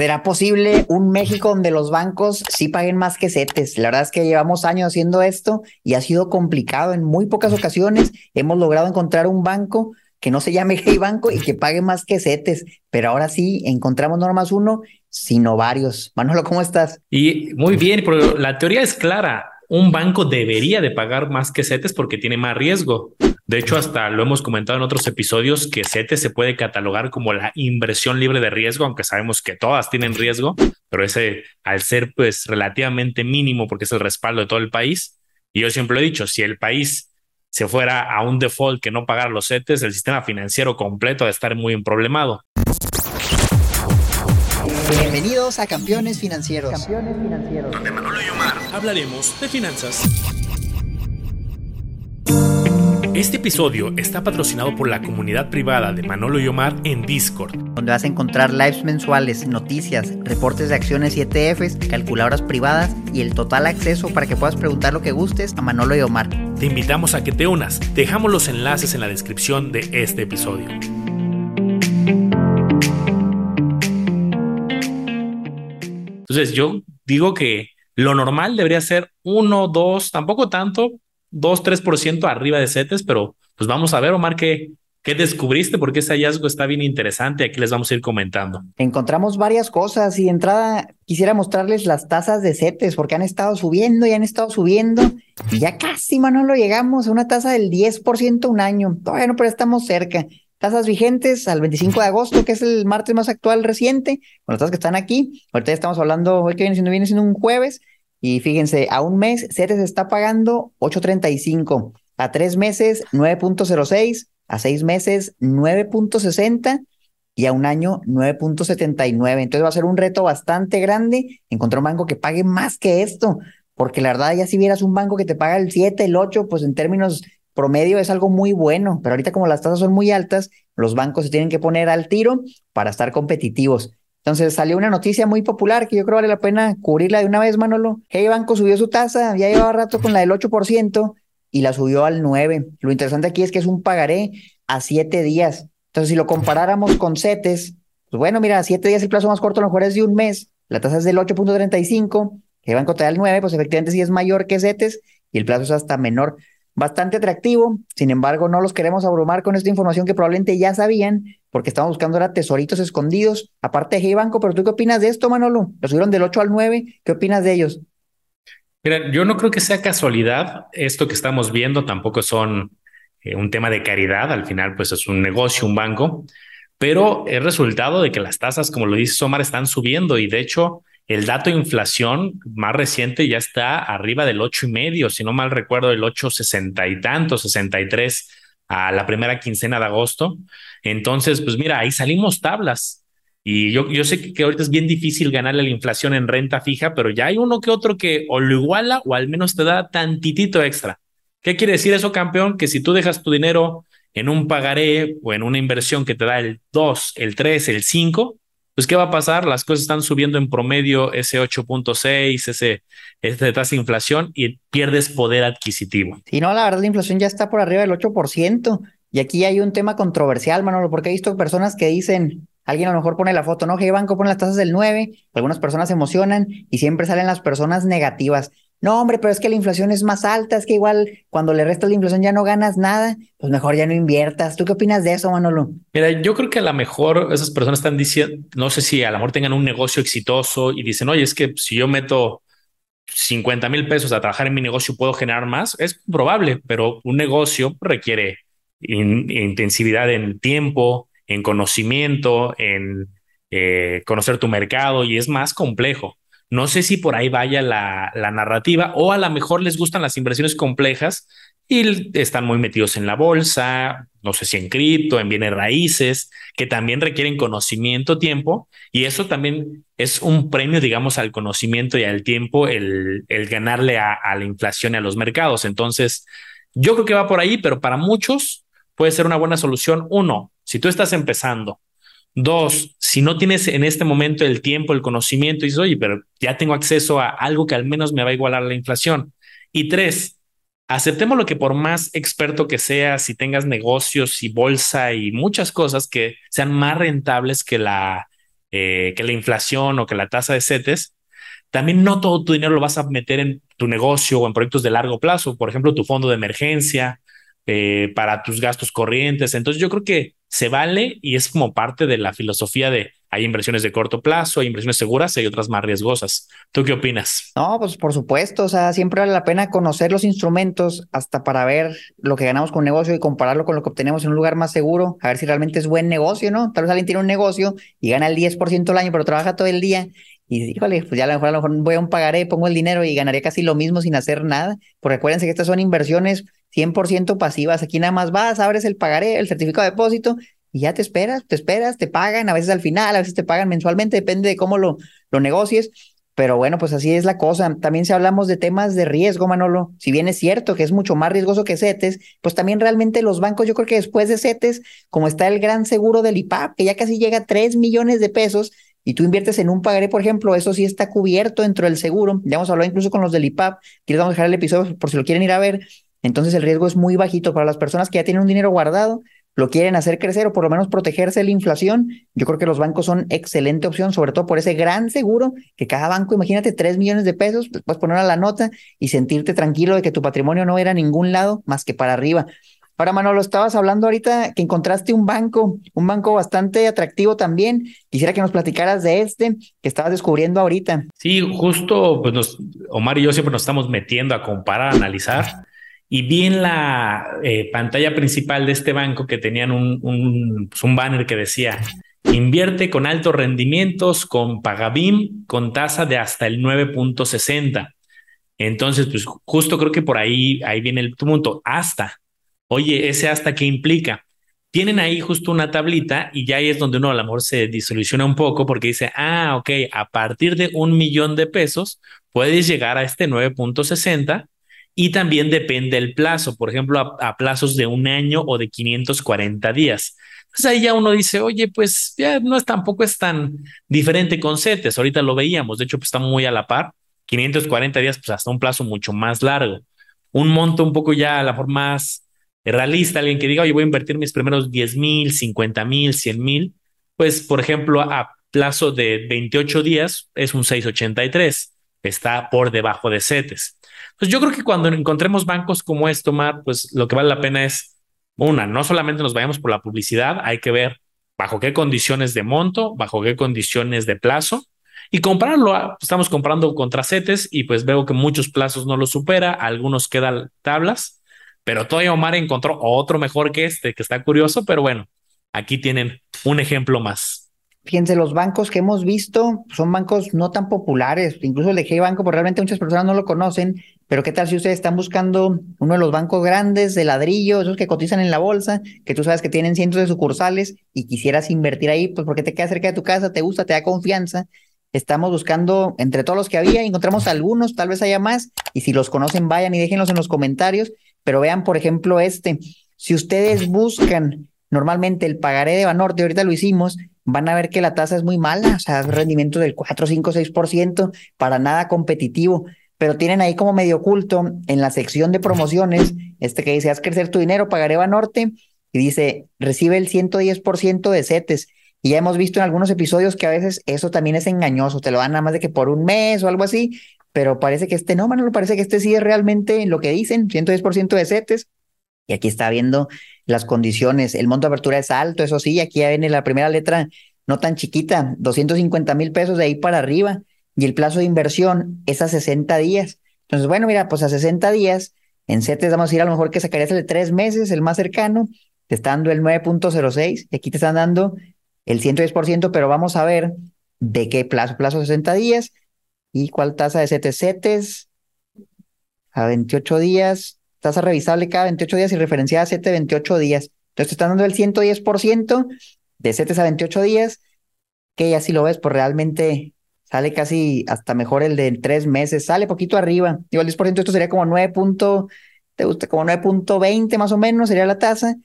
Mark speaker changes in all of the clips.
Speaker 1: ¿Será posible un México donde los bancos sí paguen más que CETES? La verdad es que llevamos años haciendo esto y ha sido complicado. En muy pocas ocasiones hemos logrado encontrar un banco que no se llame Hey Banco y que pague más que CETES, pero ahora sí encontramos no más uno, sino varios. Manolo, ¿cómo estás?
Speaker 2: Y muy bien, pero la teoría es clara. Un banco debería de pagar más que CETES porque tiene más riesgo. De hecho, hasta lo hemos comentado en otros episodios que CETES se puede catalogar como la inversión libre de riesgo, aunque sabemos que todas tienen riesgo, pero ese al ser pues relativamente mínimo porque es el respaldo de todo el país. Y yo siempre he dicho, si el país se fuera a un default que no pagara los CETES, el sistema financiero completo de estar muy problemado.
Speaker 1: Bienvenidos a Campeones Financieros. Campeones Financieros.
Speaker 2: Donde Manolo y Omar hablaremos de finanzas. Este episodio está patrocinado por la comunidad privada de Manolo y Omar en Discord,
Speaker 1: donde vas a encontrar lives mensuales, noticias, reportes de acciones y ETFs, calculadoras privadas y el total acceso para que puedas preguntar lo que gustes a Manolo y Omar.
Speaker 2: Te invitamos a que te unas. Dejamos los enlaces en la descripción de este episodio. Entonces yo digo que lo normal debería ser uno, dos, tampoco tanto, 2-3% arriba de CETES, pero pues vamos a ver, Omar, qué, ¿Qué descubriste? Porque ese hallazgo está bien interesante. Aquí les vamos a ir comentando.
Speaker 1: Encontramos varias cosas y de entrada quisiera mostrarles las tasas de CETES porque han estado subiendo y han estado subiendo y ya casi, Manolo, llegamos a una tasa del 10% un año. Todavía no, pero estamos cerca. Tasas vigentes al 25 de agosto, que es el martes más actual reciente, con las tasas que están aquí. Ahorita ya estamos hablando, hoy que viene siendo, viene siendo un jueves, y fíjense, a un mes CETES está pagando 8.35, a tres meses 9.06, a seis meses 9.60 y a un año 9.79. Entonces va a ser un reto bastante grande encontrar un banco que pague más que esto, porque la verdad ya si vieras un banco que te paga el 7, el 8, pues en términos promedio es algo muy bueno, pero ahorita como las tasas son muy altas, los bancos se tienen que poner al tiro para estar competitivos. Entonces salió una noticia muy popular que yo creo vale la pena cubrirla de una vez, Manolo. Hey Banco subió su tasa, ya llevaba rato con la del 8% y la subió al 9%. Lo interesante aquí es que es un pagaré a 7 días. Entonces, si lo comparáramos con CETES, pues bueno, mira, 7 días el plazo más corto a lo mejor es de un mes, la tasa es del 8.35, que Banco te da el 9, pues efectivamente sí es mayor que CETES y el plazo es hasta menor bastante atractivo. Sin embargo, no los queremos abrumar con esta información que probablemente ya sabían, porque estamos buscando ahora tesoritos escondidos, aparte de Hey Banco. Pero tú qué opinas de esto, Manolo? Lo subieron del 8 al 9. ¿Qué opinas de ellos?
Speaker 2: Mira, yo no creo que sea casualidad. Esto que estamos viendo tampoco son eh, un tema de caridad. Al final, pues es un negocio, un banco, pero es resultado de que las tasas, como lo dice Somar, están subiendo y de hecho el dato de inflación más reciente ya está arriba del ocho y medio, si no mal recuerdo, el 8,60 y tanto, 63 a la primera quincena de agosto. Entonces, pues mira, ahí salimos tablas. Y yo, yo sé que, que, ahorita es bien difícil ganarle la inflación en renta fija, pero ya hay uno que otro que o lo iguala o al menos te da tantitito extra. ¿Qué quiere decir eso, campeón? Que si tú dejas tu dinero en un pagaré o en una inversión que te da el 2, el 3, el 5, pues ¿qué va a pasar? Las cosas están subiendo en promedio ese 8.6, ese, ese tasa de inflación y pierdes poder adquisitivo.
Speaker 1: Sí, no, la verdad la inflación ya está por arriba del 8%. Y aquí hay un tema controversial, Manolo, porque he visto personas que dicen, alguien a lo mejor pone la foto, ¿no? Que banco pone las tasas del 9, algunas personas se emocionan y siempre salen las personas negativas. No, hombre, pero es que la inflación es más alta, es que igual cuando le restas la inflación ya no ganas nada, pues mejor ya no inviertas. ¿Tú qué opinas de eso, Manolo?
Speaker 2: Mira, yo creo que a lo mejor esas personas están diciendo, no sé si a lo mejor tengan un negocio exitoso y dicen, oye, es que si yo meto 50 mil pesos a trabajar en mi negocio, puedo generar más. Es probable, pero un negocio requiere intensividad en tiempo, en conocimiento, en eh, conocer tu mercado y es más complejo. No sé si por ahí vaya la, narrativa o a lo mejor les gustan las inversiones complejas y están muy metidos en la bolsa, no sé si en cripto, en bienes raíces, que también requieren conocimiento, tiempo, y eso también es un premio, digamos, al conocimiento y al tiempo, el, ganarle a, a, la inflación y a los mercados. Entonces, yo creo que va por ahí, pero para muchos puede ser una buena solución. Uno, si tú estás empezando Dos, si no tienes en este momento el tiempo, el conocimiento, y dices, oye, pero ya tengo acceso a algo que al menos me va a igualar la inflación. Y tres, aceptemos lo que por más experto que seas, si tengas negocios y bolsa y muchas cosas que sean más rentables que la eh, que la inflación o que la tasa de CETES, también no todo tu dinero lo vas a meter en tu negocio o en proyectos de largo plazo, por ejemplo, tu fondo de emergencia, eh, para tus gastos corrientes. Entonces yo creo que se vale y es como parte de la filosofía de hay inversiones de corto plazo, hay inversiones seguras y hay otras más riesgosas. ¿Tú qué opinas?
Speaker 1: No, pues por supuesto, o sea, siempre vale la pena conocer los instrumentos hasta para ver lo que ganamos con un negocio y compararlo con lo que obtenemos en un lugar más seguro, a ver si realmente es buen negocio, ¿no? Tal vez alguien tiene un negocio y gana el 10% al año, pero trabaja todo el día y híjole, pues ya a lo mejor, a lo mejor voy a un pagaré, pongo el dinero y ganaría casi lo mismo sin hacer nada. Porque acuérdense que estas son inversiones 100% pasivas. Aquí nada más vas, abres el pagaré, el certificado de depósito y ya te esperas, te esperas, te pagan, a veces al final, a veces te pagan mensualmente, depende de cómo lo, lo negocies. Pero bueno, pues así es la cosa. También si hablamos de temas de riesgo, Manolo, si bien es cierto que es mucho más riesgoso que CETES, pues también realmente los bancos, yo creo que después de CETES, como está el gran seguro del IPAP, que ya casi llega a 3 millones de pesos, y tú inviertes en un pagaré, por ejemplo, eso sí está cubierto dentro del seguro. Ya hemos hablado incluso con los del IPAP, que les vamos a dejar el episodio por si lo quieren ir a ver. Entonces el riesgo es muy bajito para las personas que ya tienen un dinero guardado, lo quieren hacer crecer o por lo menos protegerse de la inflación. Yo creo que los bancos son excelente opción, sobre todo por ese gran seguro que cada banco, imagínate, 3 millones de pesos, pues puedes poner a la nota y sentirte tranquilo de que tu patrimonio no era a ningún lado más que para arriba. Ahora, Manolo, estabas hablando ahorita que encontraste un banco, un banco bastante atractivo también. Quisiera que nos platicaras de este que estabas descubriendo ahorita.
Speaker 2: Sí, justo, pues nos, Omar y yo siempre nos estamos metiendo a comparar, a analizar y vi en la eh, pantalla principal de este banco que tenían un, pues un, banner que decía, invierte con altos rendimientos, con Pagabim, con tasa de hasta el 9.60. Entonces, pues justo creo que por ahí, ahí viene el punto, hasta. Oye, ese hasta qué implica. Tienen ahí justo una tablita y ya ahí es donde uno a lo mejor se disoluciona un poco porque dice, ah, ok, a partir de un millón de pesos puedes llegar a este 9.60 y también depende el plazo, por ejemplo, a, plazos de un año o de 540 días. Entonces ahí ya uno dice, oye, pues ya no es tampoco es tan diferente con CETES, ahorita lo veíamos, de hecho, pues está muy a la par, 540 días, pues hasta un plazo mucho más largo. Un monto un poco ya a la forma más realista, alguien que diga, oye, voy a invertir mis primeros 10 mil, 50 mil, 100 mil, pues por ejemplo, a plazo de 28 días es un 683, está por debajo de CETES. Pues yo creo que cuando encontremos bancos como esto, Mar, pues lo que vale la pena es, una, no solamente nos vayamos por la publicidad, hay que ver bajo qué condiciones de monto, bajo qué condiciones de plazo y comprarlo. Ah, estamos comprando contra CETES y pues veo que muchos plazos no lo supera, algunos quedan tablas, pero todavía Omar encontró otro mejor que este, que está curioso, pero bueno, aquí tienen un ejemplo más.
Speaker 1: Fíjense, los bancos que hemos visto son bancos no tan populares, incluso el de G Banco, porque realmente muchas personas no lo conocen, pero ¿qué tal si ustedes están buscando uno de los bancos grandes de ladrillo, esos que cotizan en la bolsa, que tú sabes que tienen cientos de sucursales y quisieras invertir ahí, pues porque te queda cerca de tu casa, te gusta, te da confianza? Estamos buscando entre todos los que había, encontramos algunos, tal vez haya más, y si los conocen, vayan y déjenlos en los comentarios, pero vean, por ejemplo, este, si ustedes buscan normalmente el pagaré de Banorte, ahorita lo hicimos, van a ver que la tasa es muy mala, o sea, rendimiento del 4, 5, 6%, para nada competitivo, pero tienen ahí como medio oculto en la sección de promociones, este que dice, haz crecer tu dinero, pagaré Banorte, y dice, recibe el 110% de CETES. Y ya hemos visto en algunos episodios que a veces eso también es engañoso, te lo dan nada más de que por un mes o algo así, pero parece que este no, Manolo, parece que este sí es realmente lo que dicen, 110% de CETES. Y aquí está viendo las condiciones. El monto de apertura es alto, eso sí, aquí ya viene la primera letra no tan chiquita, 250 mil pesos de ahí para arriba. Y el plazo de inversión es a 60 días. Entonces, bueno, mira, pues a 60 días, en CETES vamos a ir a lo mejor que sacarías el de tres meses, el más cercano, te está dando el 9.06 y aquí te están dando el 110%, pero vamos a ver de qué plazo, plazo 60 días y cuál tasa de CETES. CETES a 28 días, tasa revisable cada 28 días y referenciada a 7 28 días. Entonces te están dando el 110% de 7 a 28 días, que ya si lo ves, pues realmente sale casi hasta mejor el de 3 meses, sale poquito arriba. Digo, el 10% esto sería como 9. te gusta como 9.20 más o menos sería la tasa,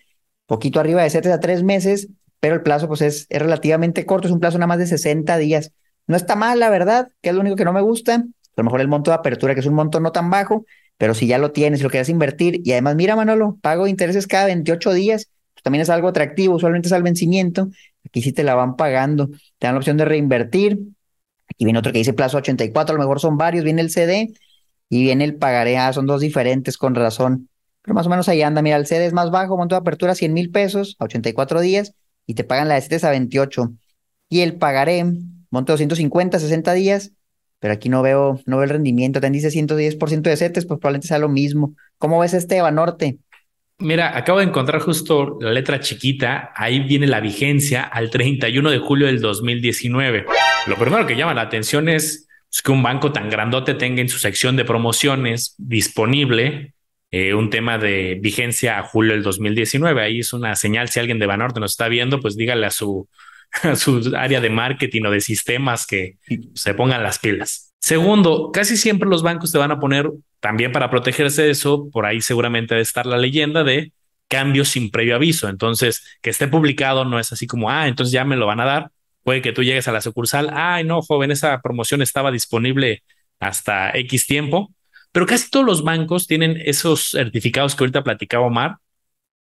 Speaker 1: poquito arriba de 7 a 3 meses, pero el plazo pues es, es relativamente corto, es un plazo nada más de 60 días. No está mal, la verdad, que es lo único que no me gusta. A lo mejor el monto de apertura, que es un monto no tan bajo, pero si ya lo tienes lo quieres invertir, y además, mira, Manolo, pago intereses cada 28 días, también es algo atractivo, usualmente es al vencimiento, aquí sí te la van pagando, te dan la opción de reinvertir, aquí viene otro que dice plazo 84, a lo mejor son varios, viene el CD y viene el pagaré, ah, son dos diferentes con razón, pero más o menos ahí anda, mira, el CD es más bajo, monto de apertura 100 mil pesos a 84 días y te pagan la de CETES a 28 y el pagaré, monto 250, 60 días, pero aquí no veo, no veo el rendimiento, te dice 110% de CETES, pues probablemente sea lo mismo. ¿Cómo ves este Banorte?
Speaker 2: Mira, acabo de encontrar justo la letra chiquita, ahí viene la vigencia al 31 de julio del 2019. Lo primero que llama la atención es pues, que un banco tan grandote tenga en su sección de promociones disponible eh, un tema de vigencia a julio del 2019. Ahí es una señal, si alguien de Banorte nos está viendo, pues dígale a su, a su área de marketing o de sistemas que se pongan las pilas. Segundo, casi siempre los bancos te van a poner también para protegerse de eso, por ahí seguramente debe estar la leyenda de cambios sin previo aviso. Entonces, que esté publicado no es así como, ah, entonces ya me lo van a dar. Puede que tú llegues a la sucursal, ay, no, joven, esa promoción estaba disponible hasta X tiempo, pero casi todos los bancos tienen esos certificados que ahorita platicaba Omar,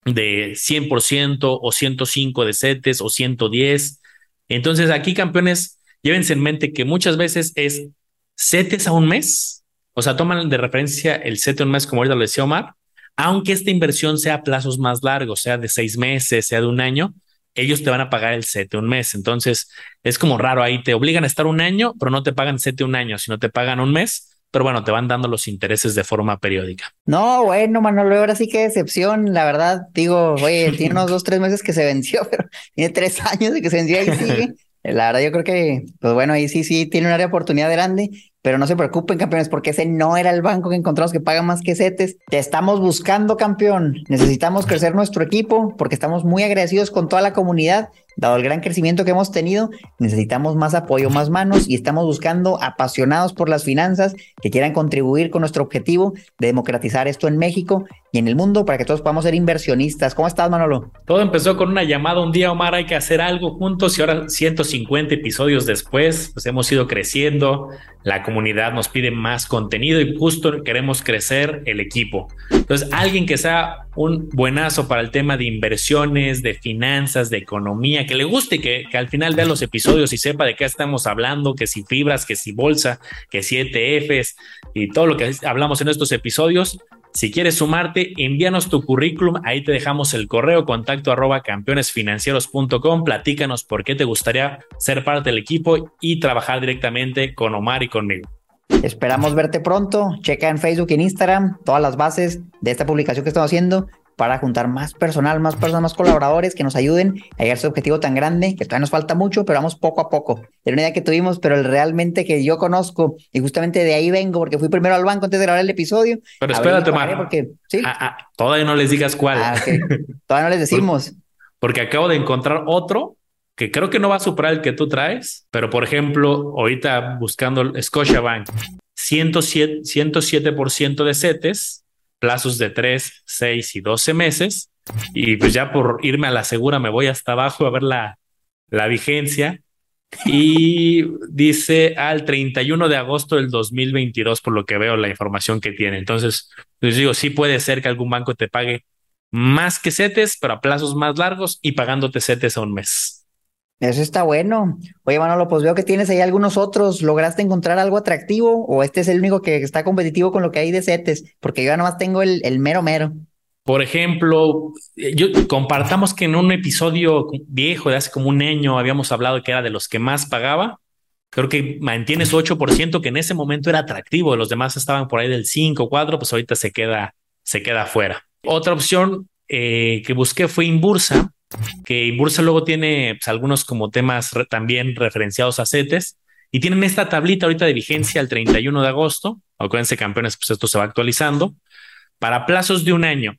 Speaker 2: de 100% o 105 de CETES o 110. Entonces, aquí, campeones, llévense en mente que muchas veces es CETES a un mes o sea, toman de referencia el CETE un mes, como ahorita lo decía Omar, aunque esta inversión sea a plazos más largos, sea de seis meses, sea de un año, ellos te van a pagar el CETE un mes. Entonces, es como raro ahí, te obligan a estar un año, pero no te pagan CETE un año, sino te pagan un mes. Pero bueno, te van dando los intereses de forma periódica.
Speaker 1: No, bueno, Manolo, ahora sí que decepción. La verdad, digo, oye, tiene unos dos, tres meses que se venció, pero tiene tres años de que se venció y sigue. La verdad, yo creo que, pues bueno, ahí sí, sí, tiene un área de oportunidad grande. Pero no se preocupen, campeones, porque ese no era el banco que encontramos que paga más que CETES. Te estamos buscando, campeón. Necesitamos crecer nuestro equipo porque estamos muy agradecidos con toda la comunidad Dado el gran crecimiento que hemos tenido, necesitamos más apoyo, más manos y estamos buscando apasionados por las finanzas que quieran contribuir con nuestro objetivo de democratizar esto en México y en el mundo para que todos podamos ser inversionistas. ¿Cómo estás, Manolo?
Speaker 2: Todo empezó con una llamada un día, Omar, hay que hacer algo juntos y ahora 150 episodios después, pues hemos ido creciendo, la comunidad nos pide más contenido y justo queremos crecer el equipo. Entonces, alguien que sea un buenazo para el tema de inversiones, de finanzas, de economía, que le guste, que, que al final vea los episodios y sepa de qué estamos hablando, que si fibras, que si bolsa, que si ETFs y todo lo que hablamos en estos episodios. Si quieres sumarte, envíanos tu currículum, ahí te dejamos el correo contacto arroba campeonesfinancieros.com, platícanos por qué te gustaría ser parte del equipo y trabajar directamente con Omar y conmigo.
Speaker 1: Esperamos verte pronto. Checa en Facebook y en Instagram todas las bases de esta publicación que estamos haciendo para juntar más personal, más personas, más colaboradores que nos ayuden a llegar a ese objetivo tan grande que todavía nos falta mucho, pero vamos poco a poco. Era una idea que tuvimos, pero el realmente que yo conozco y justamente de ahí vengo porque fui primero al banco antes de grabar el episodio.
Speaker 2: Pero espérate, Mar. Porque, ¿sí? Ah, ah, todavía no les digas cuál. Ah,
Speaker 1: todavía no les decimos.
Speaker 2: porque acabo de encontrar otro que creo que no va a superar el que tú traes, pero por ejemplo, ahorita buscando Scotiabank, 107%, 107 de CETES, plazos de 3, 6 y 12 meses, y pues ya por irme a la segura me voy hasta abajo a ver la, vigencia. Y dice al 31 de agosto del 2022, por lo que veo la información que tiene. Entonces, les digo, sí puede ser que algún banco te pague más que CETES, pero a plazos más largos y pagándote CETES a un mes.
Speaker 1: Eso está bueno. Oye, Manolo, pues veo que tienes ahí algunos otros. ¿Lograste encontrar algo atractivo o este es el único que está competitivo con lo que hay de CETES? Porque yo nomás tengo el, el mero mero.
Speaker 2: Por ejemplo, yo compartamos que en un episodio viejo de hace como un año habíamos hablado que era de los que más pagaba. Creo que mantiene su 8%, que en ese momento era atractivo. Los demás estaban por ahí del 5, 4, pues ahorita se queda, se queda fuera. Otra opción eh, que busqué fue Inbursa que Inbursa luego tiene pues, algunos como temas también referenciados a CETES y tienen esta tablita ahorita de vigencia el 31 de agosto. Acuérdense, campeones, pues esto se va actualizando para plazos de un año,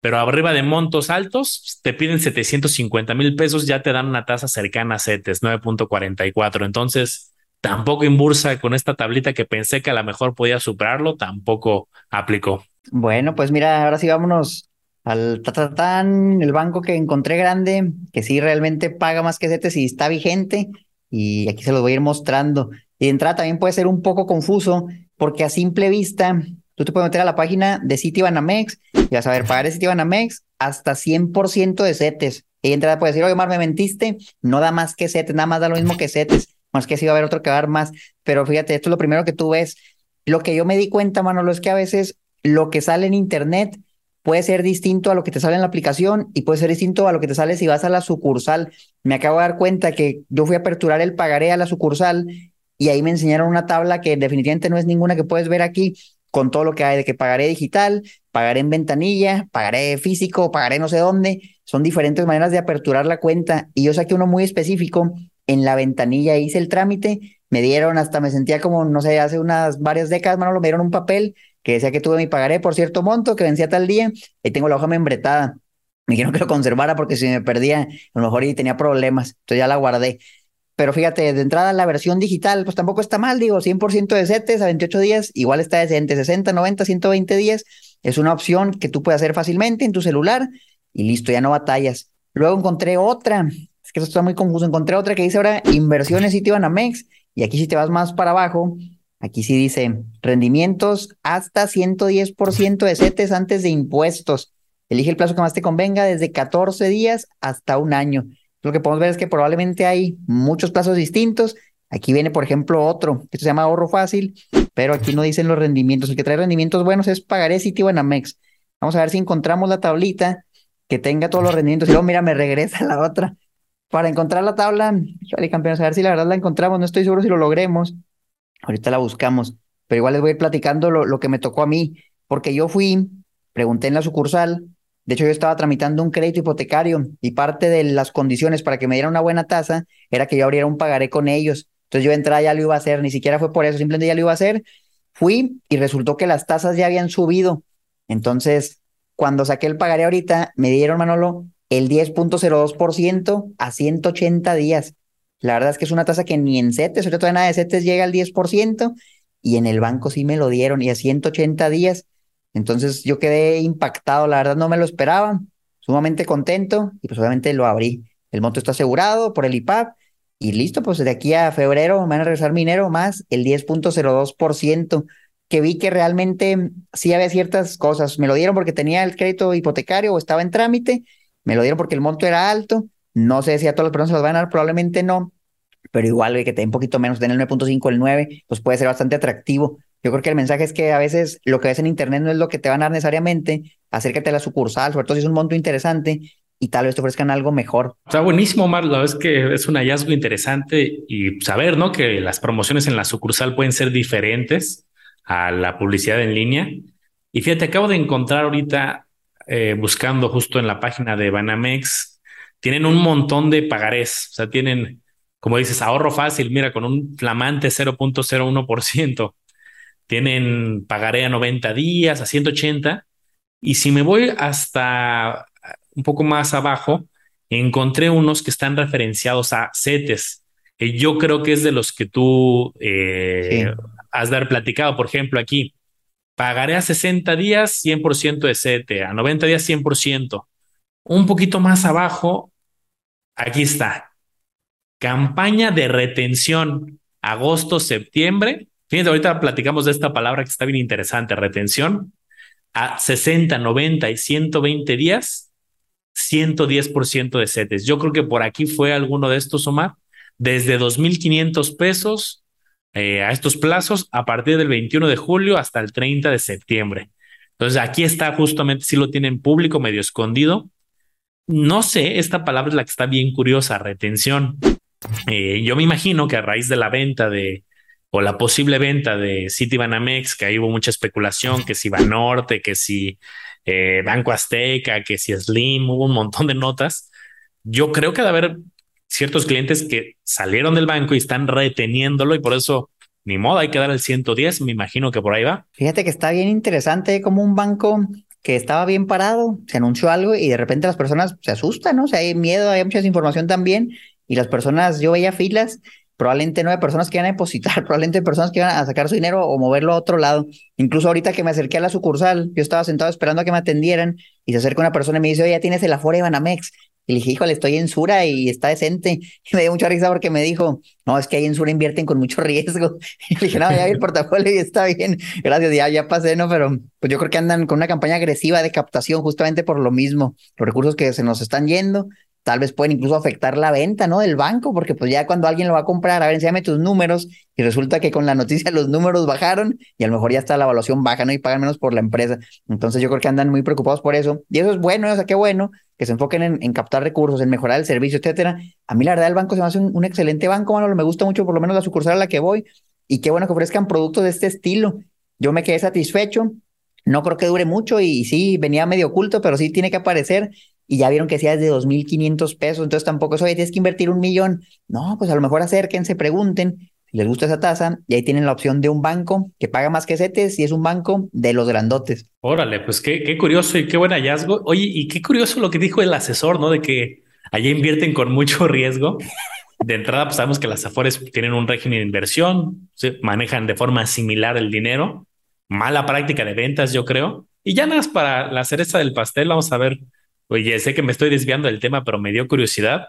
Speaker 2: pero arriba de montos altos te piden 750 mil pesos, ya te dan una tasa cercana a CETES, 9.44. Entonces, tampoco Inbursa con esta tablita que pensé que a lo mejor podía superarlo, tampoco aplicó.
Speaker 1: Bueno, pues mira, ahora sí vámonos al tatatán, el banco que encontré grande, que sí realmente paga más que CETES y está vigente, y aquí se los voy a ir mostrando. Y de entrada también puede ser un poco confuso, porque a simple vista, tú te puedes meter a la página de Citibanamex y vas a ver, pagar de Citibanamex, hasta 100% de CETES. Y entrada puede decir, oye, Mar, me mentiste, no da más que CETES, nada más da lo mismo que CETES, más que si va a haber otro que va a dar más. Pero fíjate, esto es lo primero que tú ves. Lo que yo me di cuenta, Manolo, es que a veces lo que sale en Internet puede ser distinto a lo que te sale en la aplicación y puede ser distinto a lo que te sale si vas a la sucursal. Me acabo de dar cuenta que yo fui a aperturar el pagaré a la sucursal y ahí me enseñaron una tabla que definitivamente no es ninguna que puedes ver aquí con todo lo que hay de que pagaré digital, pagaré en ventanilla, pagaré físico, pagaré no sé dónde. Son diferentes maneras de aperturar la cuenta y yo saqué uno muy específico en la ventanilla, hice el trámite, me dieron hasta me sentía como, no sé, hace unas varias décadas, mano, me dieron un papel que decía que tuve mi pagaré por cierto monto, que vencía tal día, y tengo la hoja membretada. Me dijeron que lo conservara porque si me perdía, a lo mejor y tenía problemas, entonces ya la guardé. Pero fíjate, de entrada la versión digital, pues tampoco está mal, digo, 100% de CETES a 28 días, igual está decente, 60, 90, 120 días, es una opción que tú puedes hacer fácilmente en tu celular y listo, ya no batallas. Luego encontré otra, es que eso está muy confuso, encontré otra que dice ahora inversiones Citibanamex y aquí si te vas más para abajo, Aquí sí dice rendimientos hasta 110% de CETES antes de impuestos. Elige el plazo que más te convenga desde 14 días hasta un año. Lo que podemos ver es que probablemente hay muchos plazos distintos. Aquí viene, por ejemplo, otro, que se llama ahorro fácil, pero aquí no dicen los rendimientos. El que trae rendimientos buenos es Pagaré Citibanamex. Vamos a ver si encontramos la tablita que tenga todos los rendimientos. Y luego, mira, me regresa la otra. Para encontrar la tabla, vale, campeones, a ver si la verdad la encontramos. No estoy seguro si lo logremos. Ahorita la buscamos, pero igual les voy a ir platicando lo, que me tocó a mí, porque yo fui, pregunté en la sucursal, de hecho yo estaba tramitando un crédito hipotecario y parte de las condiciones para que me dieran una buena tasa era que yo abriera un pagaré con ellos. Entonces yo entraba ya lo iba a hacer, ni siquiera fue por eso, simplemente ya lo iba a hacer. Fui y resultó que las tasas ya habían subido. Entonces, cuando saqué el pagaré ahorita, me dieron, Manolo, el 10.02% a 180 días. La verdad es que es una tasa que ni en CETES, en nada de CETES, llega al 10% y en el banco sí me lo dieron y a 180 días. Entonces yo quedé impactado, la verdad no me lo esperaba, sumamente contento y pues obviamente lo abrí. El monto está asegurado por el IPAP y listo, pues de aquí a febrero me van a regresar mi dinero más el 10.02%, que vi que realmente sí había ciertas cosas. Me lo dieron porque tenía el crédito hipotecario o estaba en trámite, me lo dieron porque el monto era alto. No sé si a todas las personas se los van a dar, probablemente no, pero igual que te den un poquito menos, den el 9.5, el 9, pues puede ser bastante atractivo. Yo creo que el mensaje es que a veces lo que ves en internet no es lo que te van a dar necesariamente. Acércate a la sucursal, sobre todo si es un monto interesante y tal vez te ofrezcan algo mejor.
Speaker 2: Está buenísimo, Omar. La verdad es que es un hallazgo interesante y saber, ¿no? Que las promociones en la sucursal pueden ser diferentes a la publicidad en línea. Y fíjate, acabo de encontrar ahorita, eh, buscando justo en la página de Banamex, tienen un montón de pagarés. O sea, tienen como dices, ahorro fácil, mira, con un flamante 0.01%. Tienen pagaré a 90 días, a 180. Y si me voy hasta un poco más abajo, encontré unos que están referenciados a CETES, que yo creo que es de los que tú eh, has de haber platicado. Por ejemplo, aquí, pagaré a 60 días 100% de CETE, a 90 días 100%. Un poquito más abajo, aquí está, Campaña de retención agosto-septiembre. Fíjense, ahorita platicamos de esta palabra que está bien interesante, retención. A 60, 90 y 120 días, 110% de CETES. Yo creo que por aquí fue alguno de estos, Omar, desde 2.500 pesos eh, a estos plazos a partir del 21 de julio hasta el 30 de septiembre. Entonces aquí está justamente, si lo tienen público, medio escondido. No sé, esta palabra es la que está bien curiosa, retención. Eh, yo me imagino que a raíz de la venta de, o la posible venta de Citibanamex, que ahí hubo mucha especulación, que si Banorte, que si eh, Banco Azteca, que si Slim, hubo un montón de notas. Yo creo que debe haber ciertos clientes que salieron del banco y están reteniéndolo y por eso ni modo, hay que dar el 110, me imagino que por ahí va.
Speaker 1: Fíjate que está bien interesante como un banco que estaba bien parado, se anunció algo y de repente las personas se asustan, ¿no? O sea, hay miedo, hay mucha desinformación también y las personas, yo veía filas, probablemente no hay personas que iban a depositar, probablemente personas que iban a sacar su dinero o moverlo a otro lado. Incluso ahorita que me acerqué a la sucursal, yo estaba sentado esperando a que me atendieran y se acerca una persona y me dice, oye, tienes el Afore Banamex. Y le dije, híjole, estoy en Sura y está decente. Y me dio mucha risa porque me dijo, no, es que ahí en Sura invierten con mucho riesgo. Y le dije, no, ya vi el portafolio y está bien. Gracias, ya, ya pasé, ¿no? Pero pues yo creo que andan con una campaña agresiva de captación justamente por lo mismo. Los recursos que se nos están yendo, tal vez pueden incluso afectar la venta, ¿no? Del banco, porque pues ya cuando alguien lo va a comprar, a ver, enséñame tus números, y resulta que con la noticia los números bajaron y a lo mejor ya está la evaluación baja, ¿no? Y pagan menos por la empresa. Entonces yo creo que andan muy preocupados por eso. Y eso es bueno, o sea, qué bueno que se enfoquen en, captar recursos, en mejorar el servicio, etcétera. A mí la verdad el banco se me hace un, excelente banco, mano, me gusta mucho por lo menos la sucursal a la que voy y qué bueno que ofrezcan productos de este estilo. Yo me quedé satisfecho, no creo que dure mucho y sí, venía medio oculto, pero sí tiene que aparecer y ya vieron que sea de 2.500 pesos, entonces tampoco eso, oye, tienes que invertir un millón. No, pues a lo mejor acérquense, pregunten les gusta esa tasa y ahí tienen la opción de un banco que paga más que CETES y es un banco de los grandotes.
Speaker 2: Órale, pues qué, qué curioso y qué buen hallazgo. Oye, y qué curioso lo que dijo el asesor, ¿no? De que allá invierten con mucho riesgo. De entrada, pues sabemos que las Afores tienen un régimen de inversión, manejan de forma similar el dinero, mala práctica de ventas, yo creo. Y ya nada más para la cereza del pastel, vamos a ver Oye, sé que me estoy desviando del tema, pero me dio curiosidad.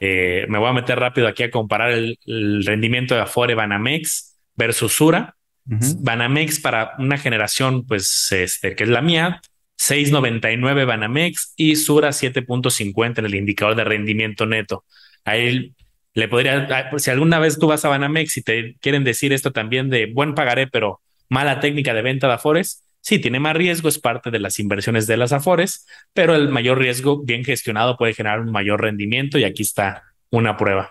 Speaker 2: Eh, me voy a meter rápido aquí a comparar el, rendimiento de Afore Banamex versus Sura. Banamex para una generación, pues, este, que es la mía, 6.99 Banamex y Sura 7.50 en el indicador de rendimiento neto. Ahí le podría, si alguna vez tú vas a Banamex y te quieren decir esto también de buen pagaré, pero mala técnica de venta de Afores, Sí, tiene más riesgo, es parte de las inversiones de las Afores, pero el mayor riesgo bien gestionado puede generar un mayor rendimiento y aquí está una prueba.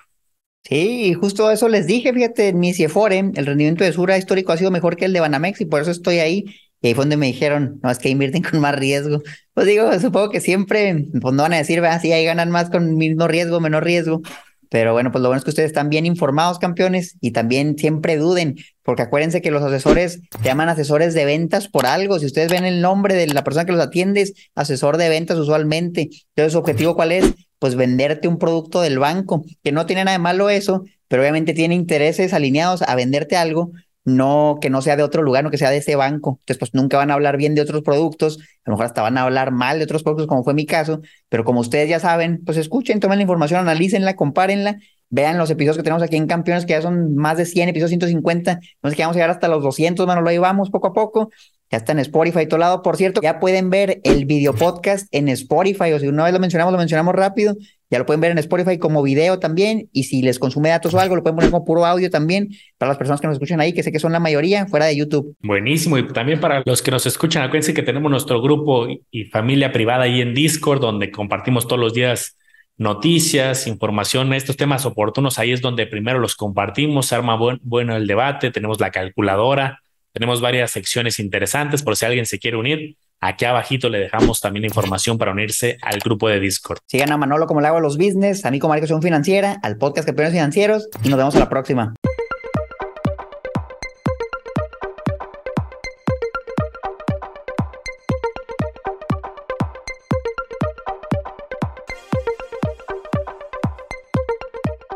Speaker 1: Sí, justo eso les dije, fíjate, en mi CIEFORE, el rendimiento de Sura histórico ha sido mejor que el de Banamex y por eso estoy ahí. Y ahí fue donde me dijeron, no, es que invierten con más riesgo. Pues digo, supongo que siempre, pues no van a decir, va, sí, ahí ganan más con mismo riesgo, menor riesgo. Pero bueno, pues lo bueno es que ustedes están bien informados, campeones, y también siempre duden, porque acuérdense que los asesores se llaman asesores de ventas por algo. Si ustedes ven el nombre de la persona que los atiende, es asesor de ventas usualmente. Entonces, su objetivo cuál es? Pues venderte un producto del banco, que no tiene nada de malo eso, pero obviamente tiene intereses alineados a venderte algo, no que no sea de otro lugar, no que sea de ese banco. Entonces, pues nunca van a hablar bien de otros productos, a lo mejor hasta van a hablar mal de otros productos, como fue mi caso, pero como ustedes ya saben, pues escuchen, tomen la información, analícenla, compárenla, vean los episodios que tenemos aquí en Campeones, que ya son más de 100 episodios, 150, entonces que vamos a llegar hasta los 200, mano, lo llevamos poco a poco, ya está en Spotify y todo lado. Por cierto, ya pueden ver el video podcast en Spotify, o si una vez lo mencionamos, lo mencionamos rápido, ya lo pueden ver en Spotify como video también, y si les consume datos o algo, lo pueden poner como puro audio también, para las personas que nos escuchan ahí, que sé que son la mayoría, fuera de YouTube.
Speaker 2: Buenísimo, y también para los que nos escuchan, acuérdense que tenemos nuestro grupo y familia privada ahí en Discord, donde compartimos todos los días noticias, información, estos temas oportunos, ahí es donde primero los compartimos, se arma bueno el debate, tenemos la calculadora, tenemos varias secciones interesantes por si alguien se quiere unir. Aquí abajito le dejamos también información para unirse al grupo de Discord.
Speaker 1: Sigan a Manolo como le hago a los business, a mí como Marcación Financiera, al podcast Campeones Financieros y nos vemos a la próxima.